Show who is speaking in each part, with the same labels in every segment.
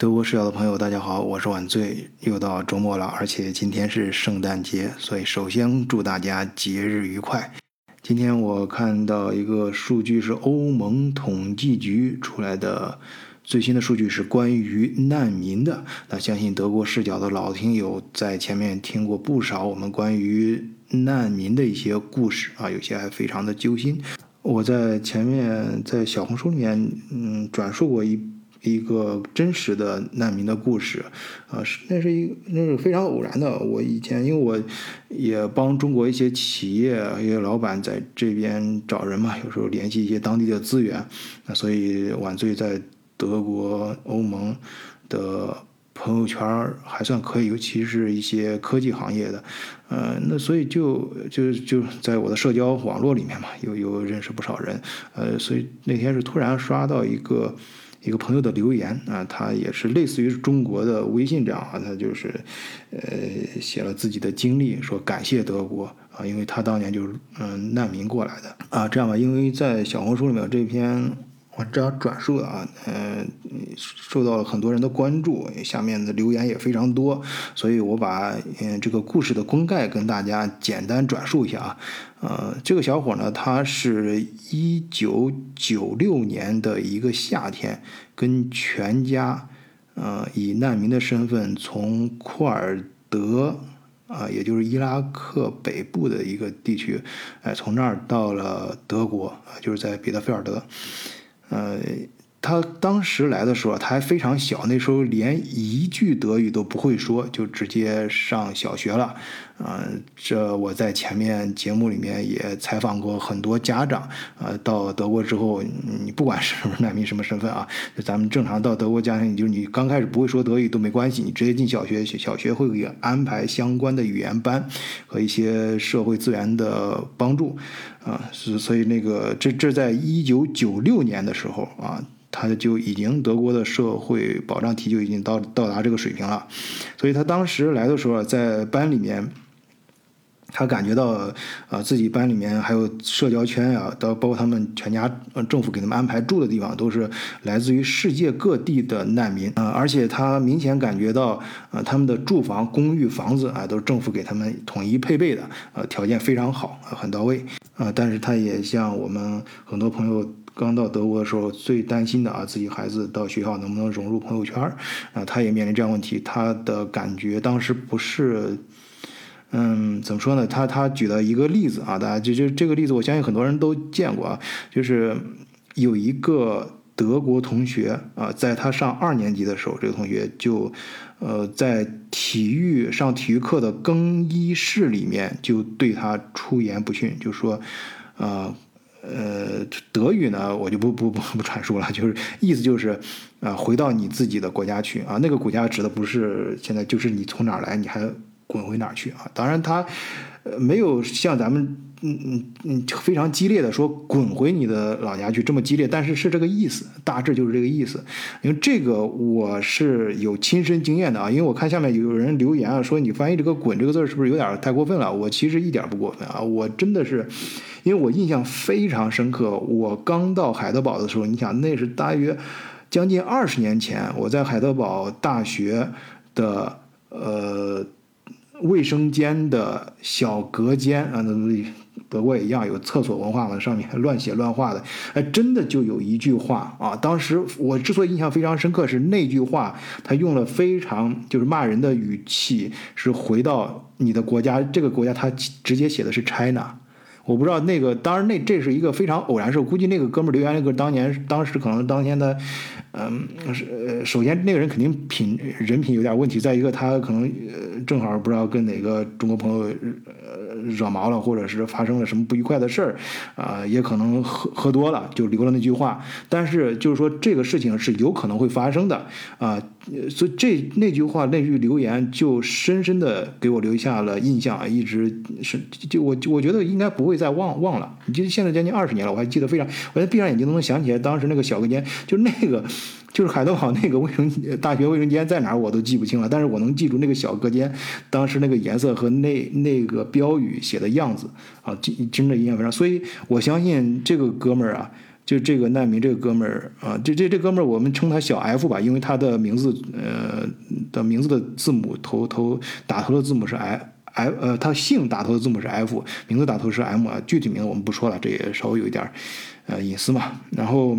Speaker 1: 德国视角的朋友，大家好，我是晚醉，又到周末了，而且今天是圣诞节，所以首先祝大家节日愉快。今天我看到一个数据是欧盟统计局出来的最新的数据，是关于难民的。那相信德国视角的老听友在前面听过不少我们关于难民的一些故事啊，有些还非常的揪心。我在前面在小红书里面嗯转述过一。一个真实的难民的故事，啊，是那是一那是非常偶然的。我以前因为我也帮中国一些企业一些老板在这边找人嘛，有时候联系一些当地的资源，那所以晚醉在德国、欧盟的朋友圈还算可以，尤其是一些科技行业的，呃，那所以就就就在我的社交网络里面嘛，有有认识不少人，呃，所以那天是突然刷到一个。一个朋友的留言啊，他也是类似于中国的微信这样啊，他就是，呃，写了自己的经历，说感谢德国啊，因为他当年就是嗯难民过来的啊，这样吧，因为在小红书里面这篇。这样转述的啊，嗯，受到了很多人的关注，下面的留言也非常多，所以我把嗯这个故事的公概跟大家简单转述一下啊，呃，这个小伙呢，他是一九九六年的一个夏天，跟全家，呃，以难民的身份从库尔德啊，也就是伊拉克北部的一个地区，哎，从那儿到了德国啊，就是在彼得菲尔德。呃，他当时来的时候，他还非常小，那时候连一句德语都不会说，就直接上小学了。嗯，这我在前面节目里面也采访过很多家长。呃，到德国之后，你不管是不是难民什么身份啊，就 咱们正常到德国家庭，就是你刚开始不会说德语都没关系，你直接进小学，小学会给安排相关的语言班和一些社会资源的帮助。啊，是所以那个这这在一九九六年的时候啊，他就已经德国的社会保障体就已经到到达这个水平了，所以他当时来的时候在班里面。他感觉到，啊，自己班里面还有社交圈呀，到包括他们全家，政府给他们安排住的地方，都是来自于世界各地的难民啊，而且他明显感觉到，啊，他们的住房、公寓、房子啊，都是政府给他们统一配备的，呃，条件非常好，很到位啊。但是他也像我们很多朋友刚到德国的时候最担心的啊，自己孩子到学校能不能融入朋友圈啊，他也面临这样问题，他的感觉当时不是。嗯，怎么说呢？他他举了一个例子啊，大家就就这个例子，我相信很多人都见过啊。就是有一个德国同学啊，在他上二年级的时候，这个同学就呃在体育上体育课的更衣室里面就对他出言不逊，就说啊呃呃德语呢，我就不不不不阐述了，就是意思就是啊回到你自己的国家去啊，那个国家指的不是现在就是你从哪儿来，你还。滚回哪儿去啊？当然，它呃没有像咱们嗯嗯嗯非常激烈的说滚回你的老家去这么激烈，但是是这个意思，大致就是这个意思。因为这个我是有亲身经验的啊，因为我看下面有人留言啊，说你翻译这个“滚”这个字是不是有点太过分了？我其实一点不过分啊，我真的是，因为我印象非常深刻。我刚到海德堡的时候，你想那是大约将近二十年前，我在海德堡大学的呃。卫生间的小隔间啊，那德国也一样有厕所文化嘛，上面乱写乱画的，哎，真的就有一句话啊，当时我之所以印象非常深刻，是那句话，他用了非常就是骂人的语气，是回到你的国家，这个国家他直接写的是 China。我不知道那个，当然那这是一个非常偶然事。估计那个哥们儿留言那个当年当时可能当天的，嗯，是呃，首先那个人肯定品人品有点问题，再一个他可能呃正好不知道跟哪个中国朋友惹毛了，或者是发生了什么不愉快的事儿，啊，也可能喝喝多了就留了那句话。但是就是说这个事情是有可能会发生的啊，所以这那句话那句留言就深深的给我留下了印象，一直是就我我觉得应该不会。再忘忘了，你记现在将近二十年了，我还记得非常，我闭上眼睛都能想起来当时那个小隔间，就那个，就是海德堡那个卫生大学卫生间在哪儿我都记不清了，但是我能记住那个小隔间当时那个颜色和那那个标语写的样子啊，真真的印象非常，所以我相信这个哥们儿啊。就这个难民这个哥们儿啊，这这这哥们儿我们称他小 F 吧，因为他的名字呃的名字的字母头头打头的字母是 I F 呃，他姓打头的字母是 F，名字打头是 M 啊，具体名字我们不说了，这也稍微有一点儿呃隐私嘛。然后，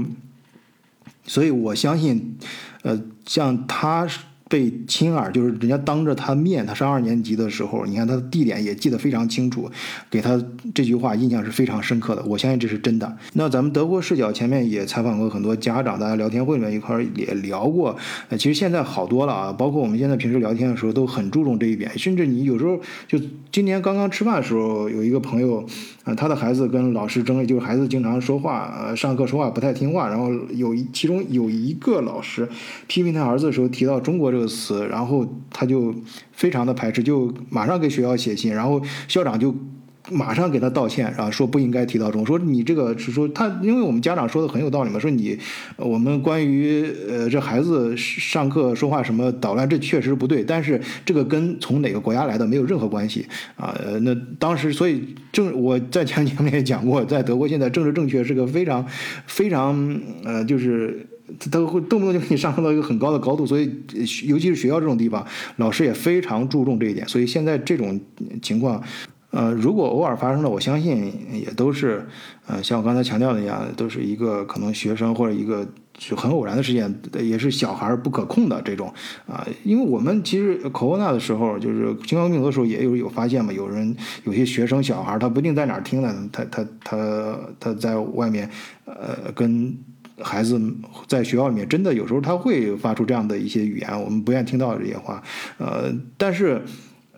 Speaker 1: 所以我相信，呃，像他。被亲耳，就是人家当着他面，他上二年级的时候，你看他的地点也记得非常清楚，给他这句话印象是非常深刻的。我相信这是真的。那咱们德国视角前面也采访过很多家长，大家聊天会里面一块儿也聊过。其实现在好多了啊，包括我们现在平时聊天的时候都很注重这一点，甚至你有时候就今年刚刚吃饭的时候，有一个朋友，啊，他的孩子跟老师争，就是孩子经常说话，上课说话不太听话，然后有一其中有一个老师批评他儿子的时候提到中国这个。个词，然后他就非常的排斥，就马上给学校写信，然后校长就马上给他道歉，然后说不应该提到中，说你这个是说他，因为我们家长说的很有道理嘛，说你我们关于呃这孩子上课说话什么捣乱，这确实不对，但是这个跟从哪个国家来的没有任何关系啊。那当时所以政我在前节目也讲过，在德国现在政治正确是个非常非常呃就是。他会动不动就给你上升到一个很高的高度，所以尤其是学校这种地方，老师也非常注重这一点。所以现在这种情况，呃，如果偶尔发生了，我相信也都是，呃，像我刚才强调的一样，都是一个可能学生或者一个就很偶然的事件，也是小孩不可控的这种啊。因为我们其实 corona 的时候，就是新冠病毒的时候，也有有发现嘛，有人有些学生小孩，他不定在哪儿听的，他他他他在外面，呃，跟。孩子在学校里面真的有时候他会发出这样的一些语言，我们不愿意听到这些话。呃，但是，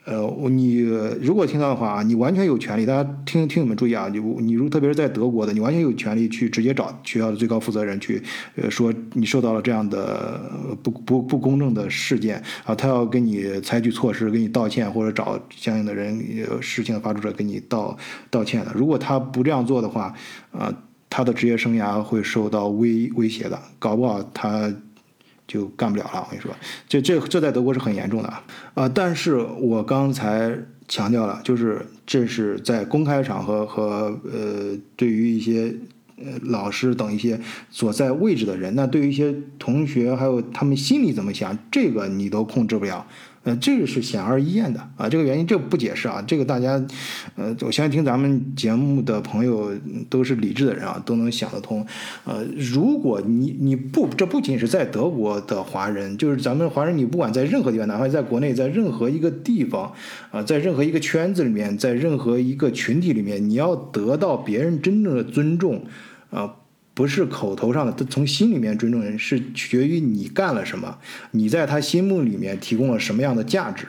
Speaker 1: 呃，你如果听到的话，你完全有权利。大家听听你们注意啊，你你如特别是在德国的，你完全有权利去直接找学校的最高负责人去，呃，说你受到了这样的不不不公正的事件啊，他要跟你采取措施，给你道歉，或者找相应的人事情的发出者给你道道歉的。如果他不这样做的话，啊。他的职业生涯会受到威威胁的，搞不好他就干不了了。我跟你说，这这这在德国是很严重的啊！但是我刚才强调了，就是这是在公开场合和呃，对于一些呃老师等一些所在位置的人，那对于一些同学还有他们心里怎么想，这个你都控制不了。呃，这个是显而易见的啊，这个原因这个不解释啊，这个大家，呃，我相信听咱们节目的朋友都是理智的人啊，都能想得通。呃，如果你你不，这不仅是在德国的华人，就是咱们华人，你不管在任何地方，哪怕在国内，在任何一个地方啊，在任何一个圈子里面，在任何一个群体里面，你要得到别人真正的尊重啊。不是口头上的，他从心里面尊重人，是取决于你干了什么，你在他心目里面提供了什么样的价值。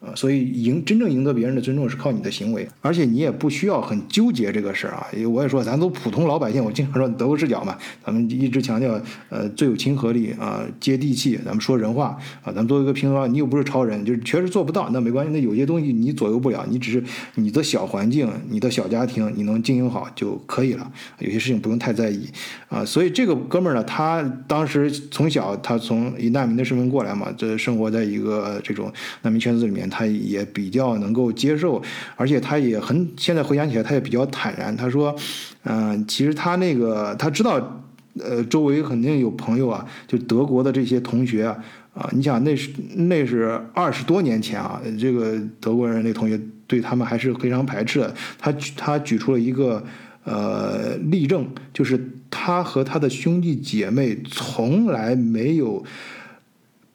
Speaker 1: 啊，所以赢真正赢得别人的尊重是靠你的行为，而且你也不需要很纠结这个事儿啊。因为我也说，咱都普通老百姓，我经常说德国视角嘛，咱们一直强调呃最有亲和力啊，接地气，咱们说人话啊，咱们作为一个平方，你又不是超人，就是确实做不到，那没关系，那有些东西你左右不了，你只是你的小环境、你的小家庭，你能经营好就可以了，有些事情不用太在意啊。所以这个哥们儿呢，他当时从小他从以难民的身份过来嘛，这生活在一个这种难民圈子里面。他也比较能够接受，而且他也很现在回想起来，他也比较坦然。他说：“嗯，其实他那个他知道，呃，周围肯定有朋友啊，就德国的这些同学啊，啊，你想那是那是二十多年前啊，这个德国人那同学对他们还是非常排斥的。他他举出了一个呃例证，就是他和他的兄弟姐妹从来没有。”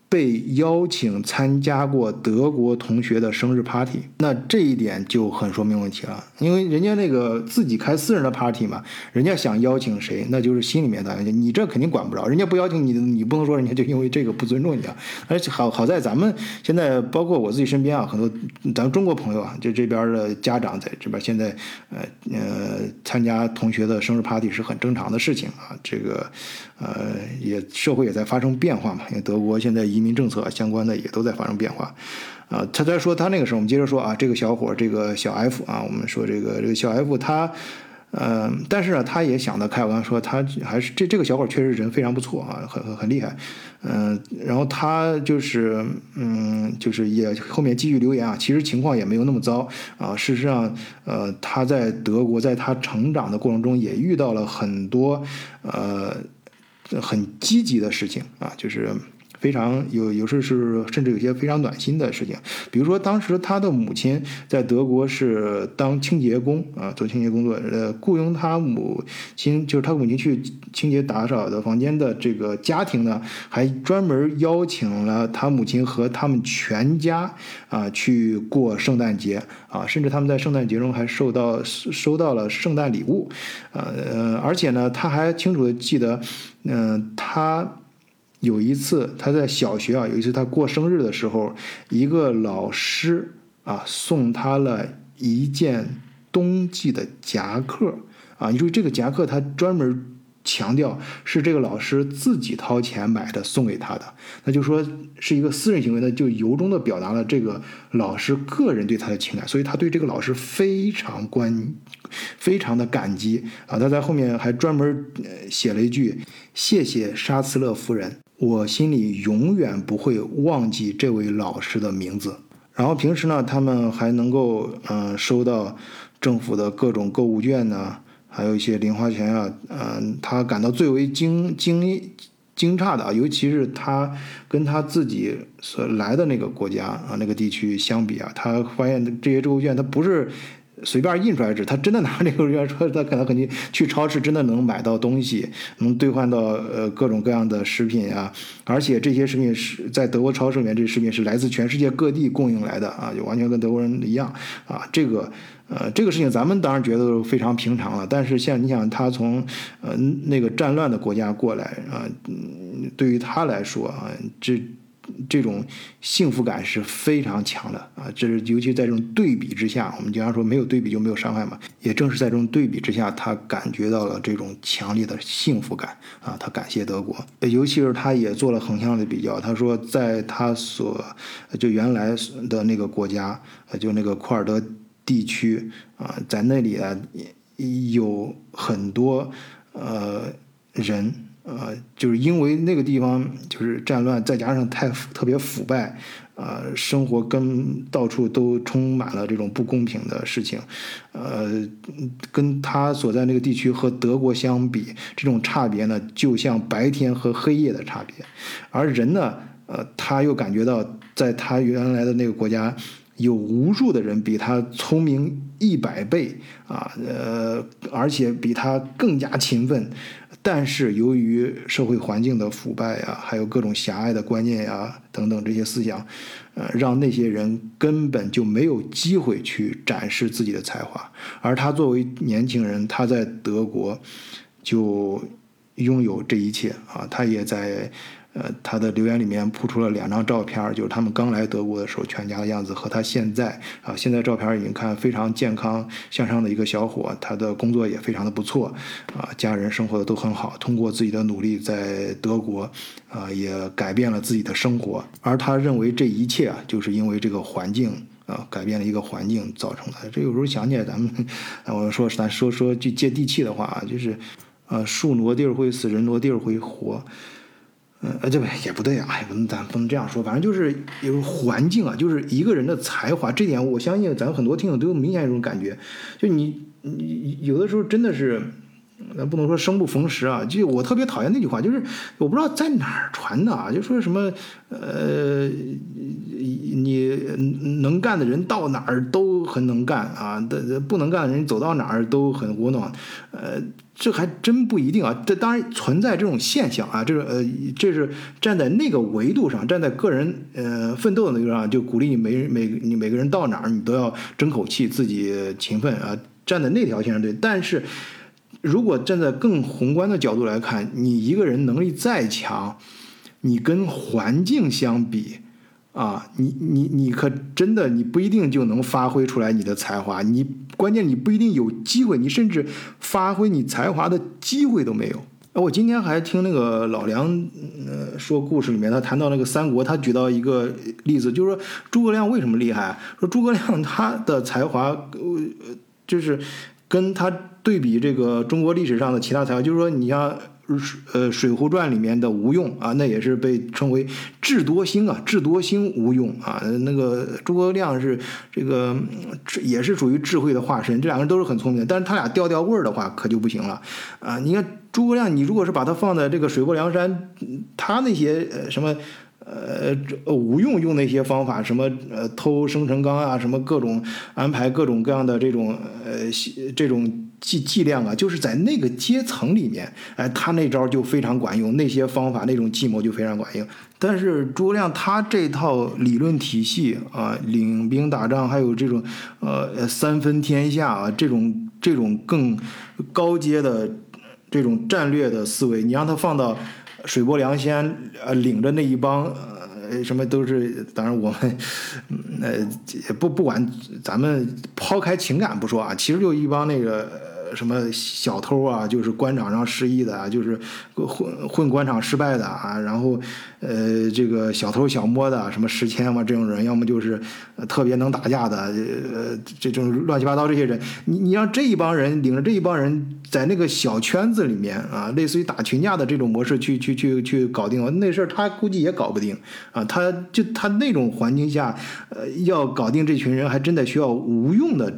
Speaker 1: 被邀请参加过德国同学的生日 party，那这一点就很说明问题了。因为人家那个自己开私人的 party 嘛，人家想邀请谁，那就是心里面的。你这肯定管不着，人家不邀请你，你不能说人家就因为这个不尊重你啊。而且好好在咱们现在，包括我自己身边啊，很多咱们中国朋友啊，就这边的家长在这边现在，呃呃，参加同学的生日 party 是很正常的事情啊。这个呃，也社会也在发生变化嘛，因为德国现在移民。政策相关的也都在发生变化，啊，他在说他那个时候，我们接着说啊，这个小伙，这个小 F 啊，我们说这个这个小 F，他呃，但是呢，他也想得开。我刚才说，他还是这这个小伙确实人非常不错啊，很很很厉害。嗯，然后他就是，嗯，就是也后面继续留言啊。其实情况也没有那么糟啊。事实上，呃，他在德国，在他成长的过程中，也遇到了很多呃很积极的事情啊，就是。非常有有时是甚至有些非常暖心的事情，比如说当时他的母亲在德国是当清洁工啊，做清洁工作，呃，雇佣他母亲就是他母亲去清洁打扫的房间的这个家庭呢，还专门邀请了他母亲和他们全家啊去过圣诞节啊，甚至他们在圣诞节中还收到收到了圣诞礼物，呃，而且呢，他还清楚的记得，嗯，他。有一次，他在小学啊，有一次他过生日的时候，一个老师啊送他了一件冬季的夹克啊。你注意，这个夹克他专门强调是这个老师自己掏钱买的，送给他的。那就说是一个私人行为呢，就由衷的表达了这个老师个人对他的情感，所以他对这个老师非常关，非常的感激啊。他在后面还专门写了一句：“谢谢沙茨勒夫人。”我心里永远不会忘记这位老师的名字。然后平时呢，他们还能够嗯收到政府的各种购物券呢，还有一些零花钱啊。嗯，他感到最为惊惊惊诧的啊，尤其是他跟他自己所来的那个国家啊那个地区相比啊，他发现这些购物券它不是。随便印出来纸，他真的拿这个券说，他可能肯定去超市真的能买到东西，能兑换到呃各种各样的食品啊，而且这些食品是在德国超市里面，这些食品是来自全世界各地供应来的啊，就完全跟德国人一样啊。这个呃这个事情咱们当然觉得非常平常了，但是像你想他从呃那个战乱的国家过来啊，对于他来说啊这。这种幸福感是非常强的啊！这是尤其在这种对比之下，我们经常说没有对比就没有伤害嘛。也正是在这种对比之下，他感觉到了这种强烈的幸福感啊！他感谢德国，尤其是他也做了横向的比较。他说，在他所就原来的那个国家，就那个库尔德地区啊，在那里啊，有很多呃人。呃，就是因为那个地方就是战乱，再加上太特别腐败，呃，生活跟到处都充满了这种不公平的事情，呃，跟他所在那个地区和德国相比，这种差别呢，就像白天和黑夜的差别。而人呢，呃，他又感觉到在他原来的那个国家，有无数的人比他聪明一百倍啊，呃，而且比他更加勤奋。但是由于社会环境的腐败呀，还有各种狭隘的观念呀等等这些思想，呃，让那些人根本就没有机会去展示自己的才华。而他作为年轻人，他在德国就拥有这一切啊，他也在。呃，他的留言里面铺出了两张照片，就是他们刚来德国的时候全家的样子和他现在啊，现在照片已经看非常健康向上的一个小伙，他的工作也非常的不错，啊，家人生活的都很好，通过自己的努力在德国，啊，也改变了自己的生活，而他认为这一切啊，就是因为这个环境啊，改变了一个环境造成的。这有时候想起来，咱们我说咱说说句接地气的话啊，就是，呃，树挪地儿会死，人挪地儿会活。呃，这不也不对啊，也不能咱不能这样说，反正就是有环境啊，就是一个人的才华，这点我相信咱很多听友都有明显一种感觉，就你你有的时候真的是，咱不能说生不逢时啊，就我特别讨厌那句话，就是我不知道在哪儿传的啊，就说什么呃，你能干的人到哪儿都很能干啊，的不能干的人走到哪儿都很窝囊，呃。这还真不一定啊！这当然存在这种现象啊，这是呃，这是站在那个维度上，站在个人呃奋斗的那个上，就鼓励你每每你每个人到哪儿你都要争口气，自己勤奋啊，站在那条线上对。但是如果站在更宏观的角度来看，你一个人能力再强，你跟环境相比。啊，你你你可真的你不一定就能发挥出来你的才华，你关键你不一定有机会，你甚至发挥你才华的机会都没有。我今天还听那个老梁呃说故事里面，他谈到那个三国，他举到一个例子，就是说诸葛亮为什么厉害？说诸葛亮他的才华呃就是跟他对比这个中国历史上的其他才华，就是说你像。呃，《水浒传》里面的吴用啊，那也是被称为智多星啊，智多星吴用啊。那个诸葛亮是这个，也是属于智慧的化身。这两个人都是很聪明的，但是他俩调调味儿的话，可就不行了啊。你看诸葛亮，你如果是把他放在这个水泊梁山，他那些呃什么。呃，吴用用那些方法，什么呃偷生辰纲啊，什么各种安排各种各样的这种呃这种伎伎俩啊，就是在那个阶层里面，哎，他那招就非常管用，那些方法那种计谋就非常管用。但是诸葛亮他这套理论体系啊，领兵打仗，还有这种呃三分天下啊，这种这种更高阶的这种战略的思维，你让他放到。水泊梁山，呃，领着那一帮，呃，什么都是，当然我们，呃，不不管，咱们抛开情感不说啊，其实就一帮那个。什么小偷啊，就是官场上失意的啊，就是混混官场失败的啊，然后呃，这个小偷小摸的，什么石谦嘛这种人，要么就是特别能打架的，呃，这种乱七八糟这些人，你你让这一帮人领着这一帮人在那个小圈子里面啊，类似于打群架的这种模式去去去去搞定那事儿，他估计也搞不定啊，他就他那种环境下，呃，要搞定这群人，还真的需要无用的。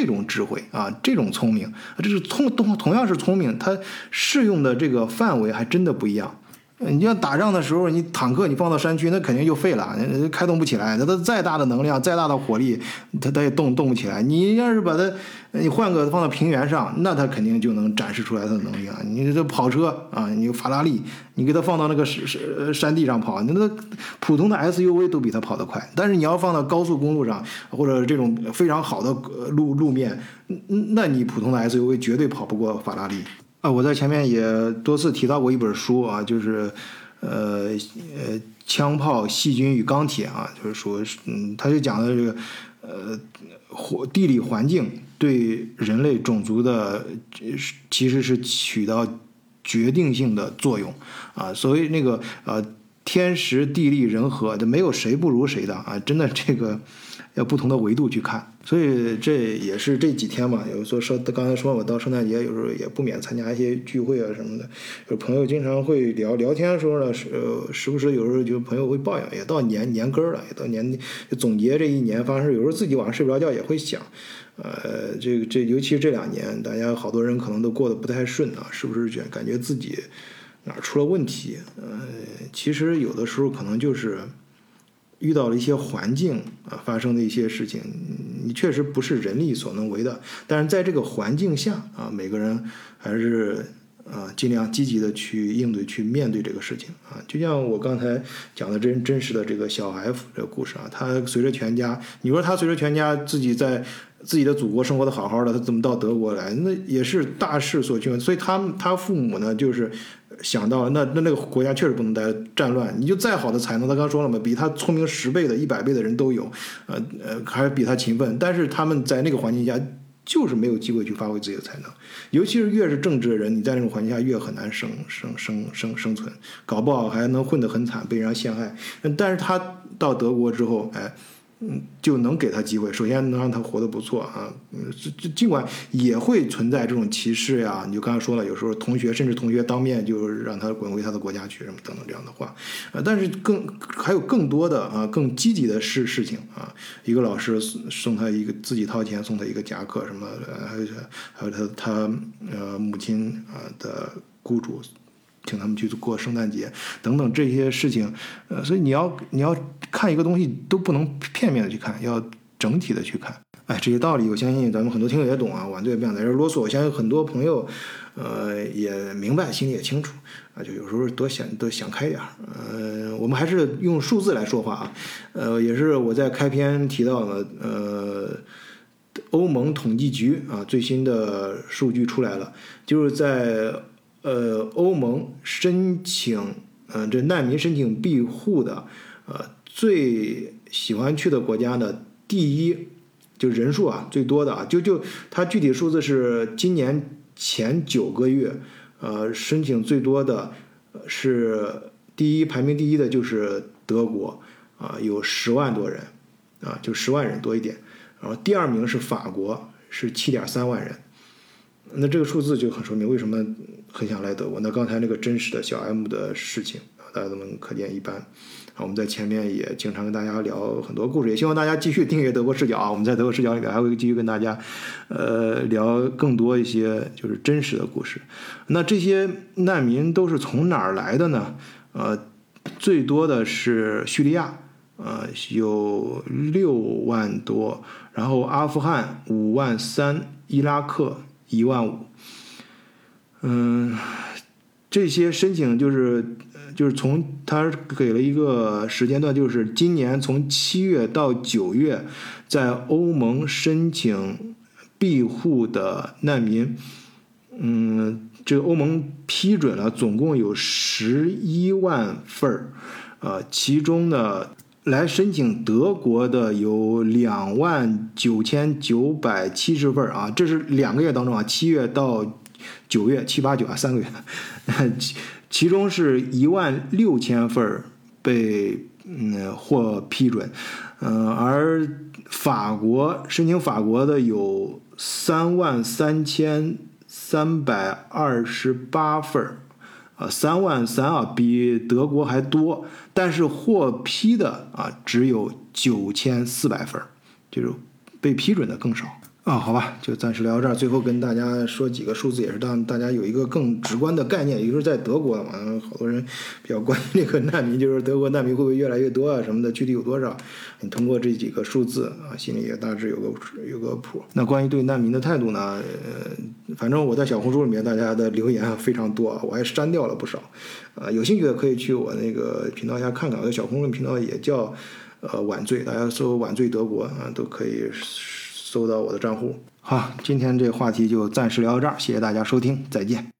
Speaker 1: 这种智慧啊，这种聪明，这是聪同同样是聪明，它适用的这个范围还真的不一样。你要打仗的时候，你坦克你放到山区，那肯定就废了，开动不起来。它它再大的能量，再大的火力，它它也动动不起来。你要是把它，你换个放到平原上，那它肯定就能展示出来它的能力了。你这跑车啊，你法拉利，你给它放到那个山山山地上跑，那那普通的 SUV 都比它跑得快。但是你要放到高速公路上，或者这种非常好的路路面，那你普通的 SUV 绝对跑不过法拉利。啊，我在前面也多次提到过一本书啊，就是，呃呃，枪炮、细菌与钢铁啊，就是说，嗯，他就讲的这个，呃，环地理环境对人类种族的，其实是起到决定性的作用啊。所谓那个呃，天时地利人和，这没有谁不如谁的啊，真的这个。要不同的维度去看，所以这也是这几天嘛。有时候说，刚才说我到圣诞节，有时候也不免参加一些聚会啊什么的。有朋友经常会聊聊天的时候呢，时时不时有时候就朋友会抱怨，也到年年根儿了，也到年总结这一年发生。有时候自己晚上睡不着觉也会想，呃，这个这尤其是这两年，大家好多人可能都过得不太顺啊，是不是觉感觉自己哪出了问题？呃，其实有的时候可能就是。遇到了一些环境啊，发生的一些事情，你确实不是人力所能为的。但是在这个环境下啊，每个人还是啊尽量积极的去应对、去面对这个事情啊。就像我刚才讲的真真实的这个小 F 这个故事啊，他随着全家，你说他随着全家自己在自己的祖国生活的好好的，他怎么到德国来？那也是大势所趋。所以他他父母呢，就是。想到那那那个国家确实不能待战乱，你就再好的才能，他刚说了嘛，比他聪明十倍的、一百倍的人都有，呃呃，还比他勤奋，但是他们在那个环境下就是没有机会去发挥自己的才能，尤其是越是正直的人，你在那种环境下越很难生生生生生存，搞不好还能混得很惨，被人陷害。但是他到德国之后，哎。嗯，就能给他机会。首先能让他活得不错啊，嗯，尽尽管也会存在这种歧视呀。你就刚才说了，有时候同学甚至同学当面就让他滚回他的国家去，什么等等这样的话。呃，但是更还有更多的啊，更积极的事事情啊。一个老师送送他一个自己掏钱送他一个夹克，什么还有还有他他呃母亲啊的雇主。请他们去过圣诞节等等这些事情，呃，所以你要你要看一个东西都不能片面的去看，要整体的去看。哎，这些道理我相信咱们很多听友也懂啊，晚队也不想在这啰嗦。我相信很多朋友，呃，也明白，心里也清楚啊，就有时候多想多想开点儿。呃，我们还是用数字来说话啊。呃，也是我在开篇提到的，呃，欧盟统计局啊最新的数据出来了，就是在。呃，欧盟申请，呃，这难民申请庇护的，呃，最喜欢去的国家的第一，就人数啊最多的啊，就就它具体数字是今年前九个月，呃，申请最多的是第一排名第一的就是德国啊，有十万多人啊，就十万人多一点，然后第二名是法国，是七点三万人。那这个数字就很说明为什么很想来德国。那刚才那个真实的小 M 的事情，大家都能可见一斑。啊，我们在前面也经常跟大家聊很多故事，也希望大家继续订阅德国视角啊。我们在德国视角里面还会继续跟大家，呃，聊更多一些就是真实的故事。那这些难民都是从哪儿来的呢？呃，最多的是叙利亚，呃，有六万多，然后阿富汗五万三，伊拉克。一万五，嗯，这些申请就是就是从他给了一个时间段，就是今年从七月到九月，在欧盟申请庇护的难民，嗯，这个欧盟批准了，总共有十一万份儿，呃，其中呢。来申请德国的有两万九千九百七十份啊，这是两个月当中啊，七月到九月，七八九啊，三个月，其其中是一万六千份被嗯获批准，嗯，而法国申请法国的有三万三千三百二十八份儿。啊，三万三啊，比德国还多，但是获批的啊只有九千四百份就是被批准的更少。啊。好吧，就暂时聊到这儿。最后跟大家说几个数字，也是让大家有一个更直观的概念。也就是在德国嘛，好多人比较关心这个难民，就是德国难民会不会越来越多啊什么的，具体有多少？你通过这几个数字啊，心里也大致有个有个谱。那关于对难民的态度呢？呃。反正我在小红书里面，大家的留言啊非常多啊，我还删掉了不少。呃，有兴趣的可以去我那个频道下看看，我的小红书频道也叫呃晚醉，大家搜“晚醉德国”啊，都可以搜到我的账户。好，今天这个话题就暂时聊到这儿，谢谢大家收听，再见。